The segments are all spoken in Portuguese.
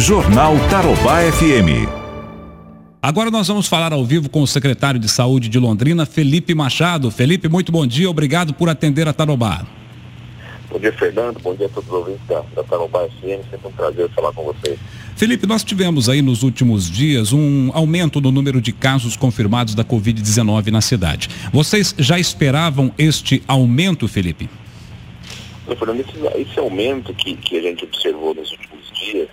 Jornal Tarobá FM. Agora nós vamos falar ao vivo com o secretário de Saúde de Londrina, Felipe Machado. Felipe, muito bom dia, obrigado por atender a Tarobá. Bom dia, Fernando. Bom dia a todos os ouvintes da, da Tarobá FM. Sempre um prazer falar com vocês. Felipe, nós tivemos aí nos últimos dias um aumento no número de casos confirmados da Covid-19 na cidade. Vocês já esperavam este aumento, Felipe? Fernando, esse, esse aumento que, que a gente observou nos últimos dias,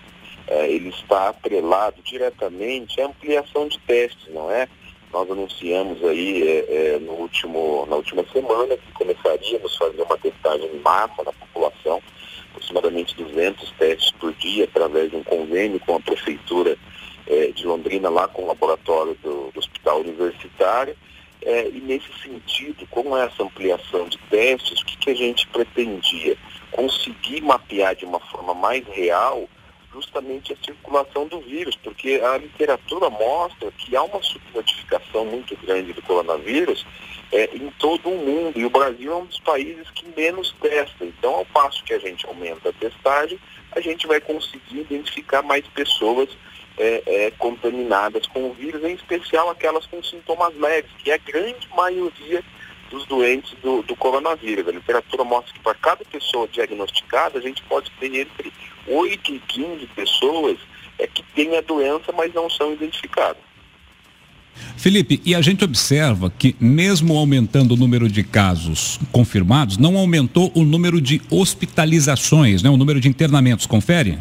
é, ele está atrelado diretamente à ampliação de testes, não é? Nós anunciamos aí é, é, no último, na última semana que começaríamos a fazer uma testagem em massa na população, aproximadamente 200 testes por dia, através de um convênio com a Prefeitura é, de Londrina, lá com o laboratório do, do Hospital Universitário. É, e nesse sentido, com essa ampliação de testes, o que, que a gente pretendia? Conseguir mapear de uma forma mais real justamente a circulação do vírus, porque a literatura mostra que há uma subnotificação muito grande do coronavírus é, em todo o mundo, e o Brasil é um dos países que menos testa. Então, ao passo que a gente aumenta a testagem, a gente vai conseguir identificar mais pessoas é, é, contaminadas com o vírus, em especial aquelas com sintomas leves, que é a grande maioria dos doentes do, do coronavírus. A literatura mostra que para cada pessoa diagnosticada, a gente pode ter entre 8 e 15 pessoas é, que têm a doença, mas não são identificadas. Felipe, e a gente observa que mesmo aumentando o número de casos confirmados, não aumentou o número de hospitalizações, né? o número de internamentos, confere?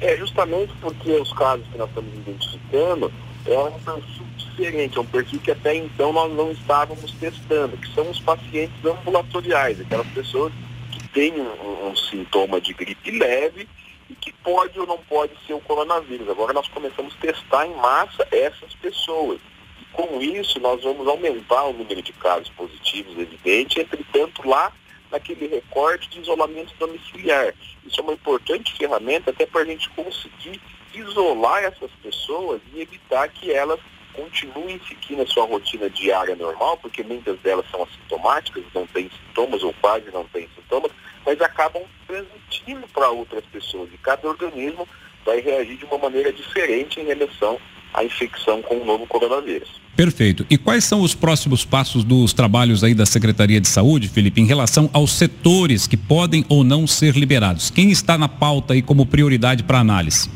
É justamente porque os casos que nós estamos identificando é um perfil diferente, é um perfil que até então nós não estávamos testando, que são os pacientes ambulatoriais, aquelas pessoas que têm um, um sintoma de gripe leve e que pode ou não pode ser o coronavírus. Agora nós começamos a testar em massa essas pessoas. E com isso nós vamos aumentar o número de casos positivos, evidente, entretanto lá naquele recorte de isolamento domiciliar. Isso é uma importante ferramenta até para a gente conseguir isolar essas pessoas e evitar que elas continuem seguindo a sua rotina diária normal, porque muitas delas são assintomáticas, não têm sintomas ou quase não têm sintomas, mas acabam transmitindo para outras pessoas. E cada organismo vai reagir de uma maneira diferente em relação à infecção com o novo coronavírus. Perfeito. E quais são os próximos passos dos trabalhos aí da Secretaria de Saúde, Felipe, em relação aos setores que podem ou não ser liberados? Quem está na pauta aí como prioridade para análise?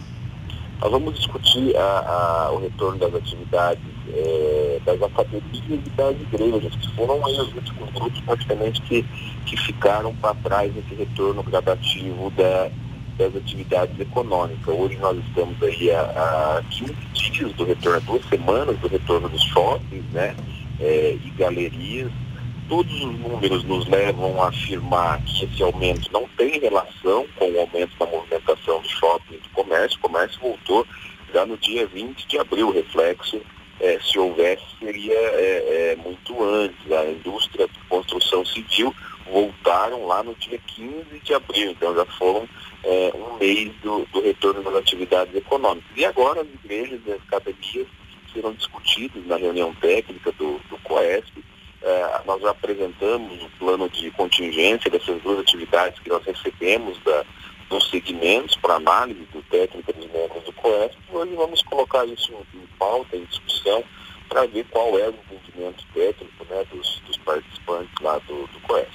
Nós vamos discutir a, a, o retorno das atividades é, das academias e das igrejas, que foram aí os últimos grupos praticamente que, que ficaram para trás nesse retorno gradativo da, das atividades econômicas. Hoje nós estamos aí a, a 15 dias do retorno, duas semanas do retorno dos shoppings né, é, e galerias todos os números nos levam a afirmar que esse aumento não tem relação com o aumento da movimentação do shopping e do comércio. O comércio voltou já no dia 20 de abril. Reflexo, é, se houvesse, seria é, é, muito antes. A indústria de construção civil voltaram lá no dia 15 de abril, então já foram um mês do, do, retorno das atividades econômicas. E agora as igrejas e as academias serão discutidas na reunião técnica do, do COESP é, nós já apresentamos o plano de contingência dessas duas atividades que nós recebemos da, dos segmentos para análise do técnico dos membros do COESP e hoje vamos colocar isso em pauta, em discussão, para ver qual é o entendimento técnico né, dos, dos participantes lá do, do COESP.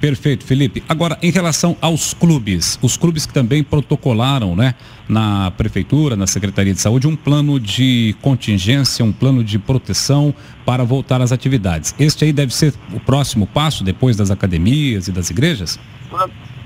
Perfeito, Felipe. Agora, em relação aos clubes, os clubes que também protocolaram, né, na prefeitura, na Secretaria de Saúde, um plano de contingência, um plano de proteção para voltar às atividades. Este aí deve ser o próximo passo depois das academias e das igrejas?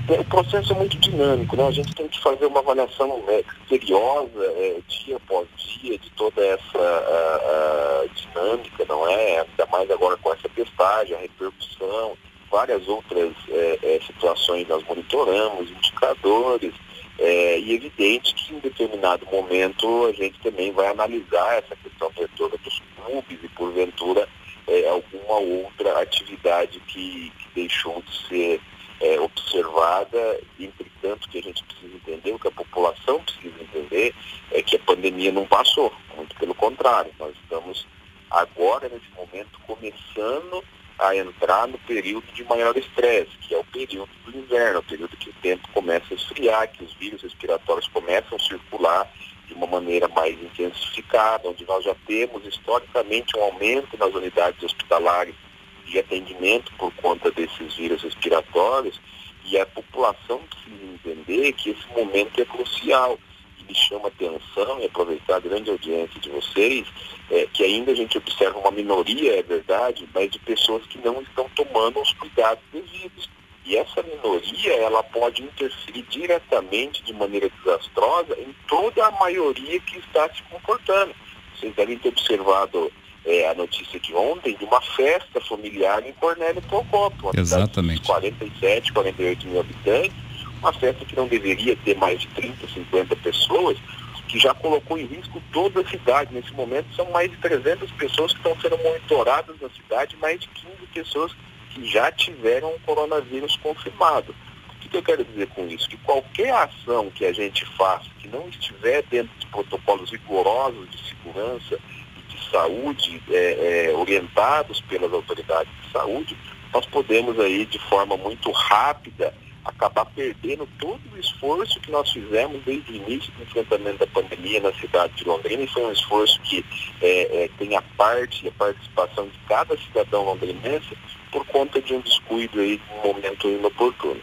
O processo é muito dinâmico, né? A gente tem que fazer uma avaliação né, criteriosa, é, dia após dia, de toda essa a, a dinâmica, não é? Ainda mais agora com essa testagem, a repercussão, várias outras é, é, situações nós monitoramos, indicadores, é, e evidente que em determinado momento a gente também vai analisar essa questão toda dos clubes e porventura é, alguma outra atividade que, que deixou de ser é, observada, entretanto que a gente precisa entender, o que a população precisa entender é que a pandemia não passou, muito pelo contrário, nós estamos agora nesse momento começando a entrar no período de maior estresse, que é o período do inverno, o período que tempo começa a esfriar, que os vírus respiratórios começam a circular de uma maneira mais intensificada, onde nós já temos historicamente um aumento nas unidades hospitalares de atendimento por conta desses vírus respiratórios, e a população precisa entender que esse momento é crucial. Me chama atenção e aproveitar a grande audiência de vocês, é, que ainda a gente observa uma minoria, é verdade, mas de pessoas que não estão tomando os cuidados devidos. E essa minoria, ela pode interferir diretamente, de maneira desastrosa, em toda a maioria que está se comportando. Vocês devem ter observado é, a notícia de ontem de uma festa familiar em Cornélio Procópio, Exatamente. de 47, 48 mil habitantes, uma festa que não deveria ter mais de 30, 50 pessoas, que já colocou em risco toda a cidade. Nesse momento são mais de 300 pessoas que estão sendo monitoradas na cidade, mais de 15 pessoas que já tiveram o coronavírus confirmado. O que eu quero dizer com isso? Que qualquer ação que a gente faça que não estiver dentro de protocolos rigorosos de segurança, saúde, é, é, orientados pelas autoridades de saúde, nós podemos aí de forma muito rápida acabar perdendo todo o esforço que nós fizemos desde o início do enfrentamento da pandemia na cidade de Londrina e foi um esforço que é, é, tem a parte e a participação de cada cidadão londrinense por conta de um descuido aí um momento inoportuno.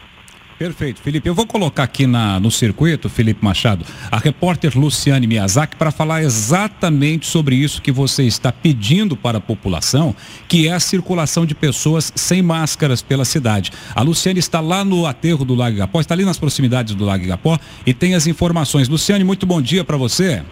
Perfeito, Felipe. Eu vou colocar aqui na, no circuito, Felipe Machado, a repórter Luciane Miyazaki para falar exatamente sobre isso que você está pedindo para a população, que é a circulação de pessoas sem máscaras pela cidade. A Luciane está lá no aterro do Lago Igapó, está ali nas proximidades do Lago Igapó e tem as informações. Luciane, muito bom dia para você.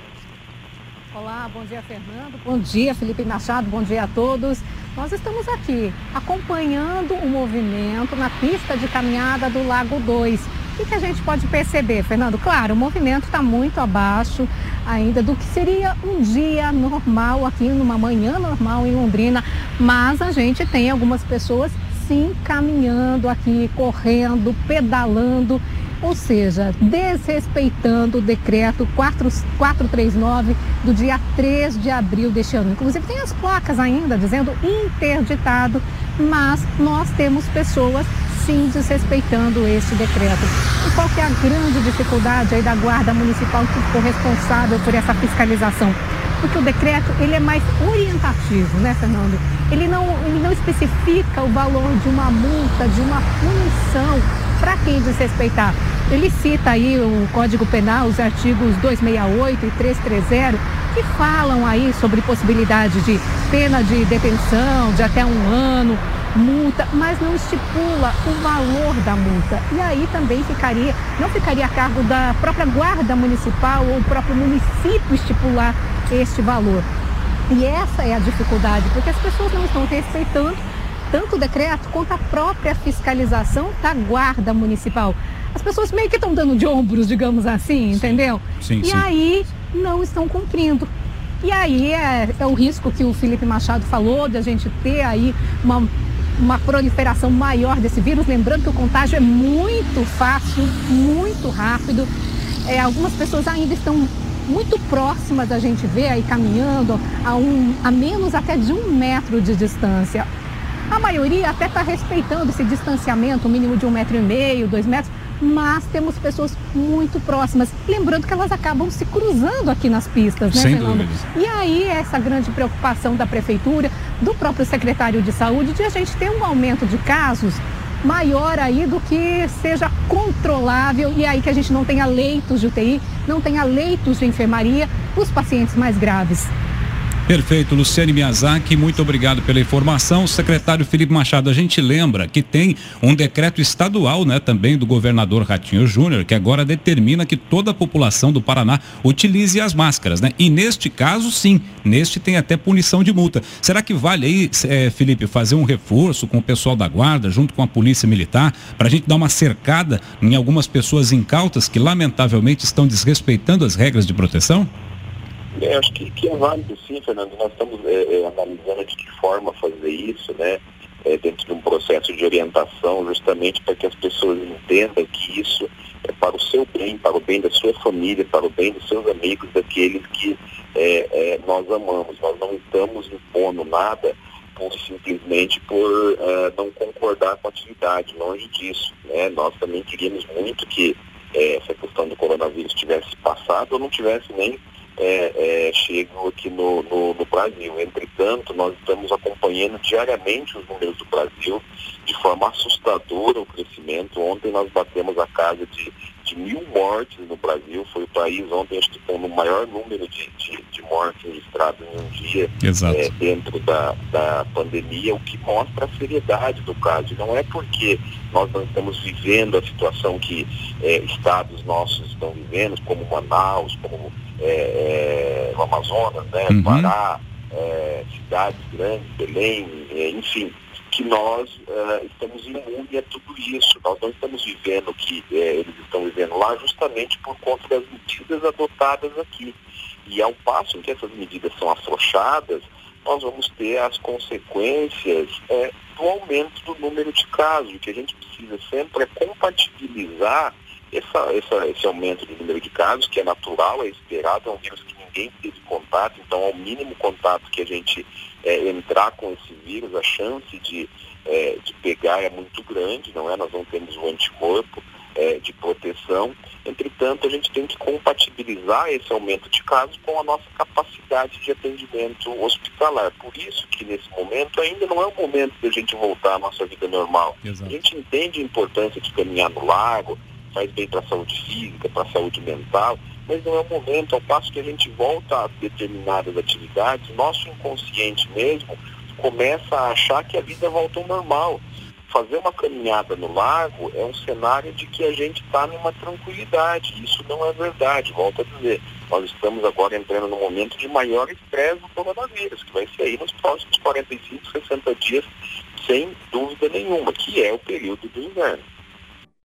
Olá, bom dia, Fernando. Bom dia, Felipe Machado. Bom dia a todos. Nós estamos aqui acompanhando o movimento na pista de caminhada do Lago 2. O que a gente pode perceber, Fernando? Claro, o movimento está muito abaixo ainda do que seria um dia normal aqui, numa manhã normal em Londrina, mas a gente tem algumas pessoas sim caminhando aqui, correndo, pedalando ou seja, desrespeitando o decreto 439 do dia 3 de abril deste ano. Inclusive tem as placas ainda dizendo interditado, mas nós temos pessoas sim desrespeitando este decreto. E qual que é a grande dificuldade aí da Guarda Municipal que ficou responsável por essa fiscalização? Porque o decreto ele é mais orientativo, né, Fernando? Ele não, ele não especifica o valor de uma multa, de uma punição para quem desrespeitar. Ele cita aí o Código Penal, os artigos 268 e 330, que falam aí sobre possibilidade de pena de detenção de até um ano, multa, mas não estipula o valor da multa. E aí também ficaria, não ficaria a cargo da própria guarda municipal ou o próprio município estipular este valor. E essa é a dificuldade, porque as pessoas não estão respeitando tanto o decreto quanto a própria fiscalização da guarda municipal. As pessoas meio que estão dando de ombros, digamos assim, entendeu? Sim, e sim. aí não estão cumprindo. E aí é, é, o risco que o Felipe Machado falou de a gente ter aí uma, uma proliferação maior desse vírus. Lembrando que o contágio é muito fácil, muito rápido. É, algumas pessoas ainda estão muito próximas da gente ver aí caminhando a, um, a menos até de um metro de distância. A maioria até está respeitando esse distanciamento, um mínimo de um metro e meio, dois metros, mas temos pessoas muito próximas. Lembrando que elas acabam se cruzando aqui nas pistas, né, Sem Fernando? dúvidas. E aí essa grande preocupação da prefeitura, do próprio secretário de saúde, de a gente ter um aumento de casos maior aí do que seja controlável e aí que a gente não tenha leitos de UTI, não tenha leitos de enfermaria para os pacientes mais graves. Perfeito, Luciane Miyazaki, muito obrigado pela informação. Secretário Felipe Machado, a gente lembra que tem um decreto estadual, né, também do governador Ratinho Júnior, que agora determina que toda a população do Paraná utilize as máscaras, né? E neste caso, sim, neste tem até punição de multa. Será que vale aí, é, Felipe, fazer um reforço com o pessoal da guarda, junto com a polícia militar, para a gente dar uma cercada em algumas pessoas incautas que lamentavelmente estão desrespeitando as regras de proteção? É, acho que, que é válido sim, Fernando. Nós estamos é, é, analisando de que forma fazer isso, né? É, dentro de um processo de orientação, justamente para que as pessoas entendam que isso é para o seu bem, para o bem da sua família, para o bem dos seus amigos, daqueles que é, é, nós amamos. Nós não estamos impondo nada por simplesmente por uh, não concordar com a atividade, longe disso. Né? Nós também queríamos muito que essa questão do coronavírus tivesse passado ou não tivesse nem é, é, chego aqui no, no, no, Brasil. Entretanto, nós estamos acompanhando diariamente os números do Brasil de forma assustadora o crescimento. Ontem nós batemos a casa de, de mil mortes no Brasil. Foi o país ontem, acho que com o maior número de, de, de mortes registradas em um dia é, dentro da, da pandemia, o que mostra a seriedade do caso. Não é porque nós não estamos vivendo a situação que é, estados nossos estão vivendo, como Manaus, como é, é, o Amazonas, né, uhum. Pará, é, cidades grandes, Belém, é, enfim, que nós uh, estamos imunes a tudo isso. Nós não estamos vivendo o que é, eles estão vivendo lá justamente por conta das medidas adotadas aqui. E ao passo que essas medidas são afrouxadas, nós vamos ter as consequências é, do aumento do número de casos. O que a gente precisa sempre é compatibilizar essa, essa, esse aumento do número de casos, que é natural, é esperado, é um vírus que ninguém teve contato, então ao mínimo contato que a gente é, entrar com esse vírus, a chance de, é, de pegar é muito grande, não é? Nós não temos o anticorpo é, de proteção. Entretanto, a gente tem que compatibilizar esse aumento de casos com a nossa capacidade de atendimento hospitalar. Por isso que nesse momento ainda não é o momento de a gente voltar à nossa vida normal. Exato. A gente entende a importância de caminhar no lago, faz bem para a saúde física, para a saúde mental, mas não é o momento, ao passo que a gente volta a determinadas atividades, nosso inconsciente mesmo começa a achar que a vida volta ao normal. Fazer uma caminhada no lago é um cenário de que a gente está numa tranquilidade. Isso não é verdade, volto a dizer. Nós estamos agora entrando no momento de maior estresse do coronavírus, que vai ser aí nos próximos 45, 60 dias, sem dúvida nenhuma, que é o período do inverno.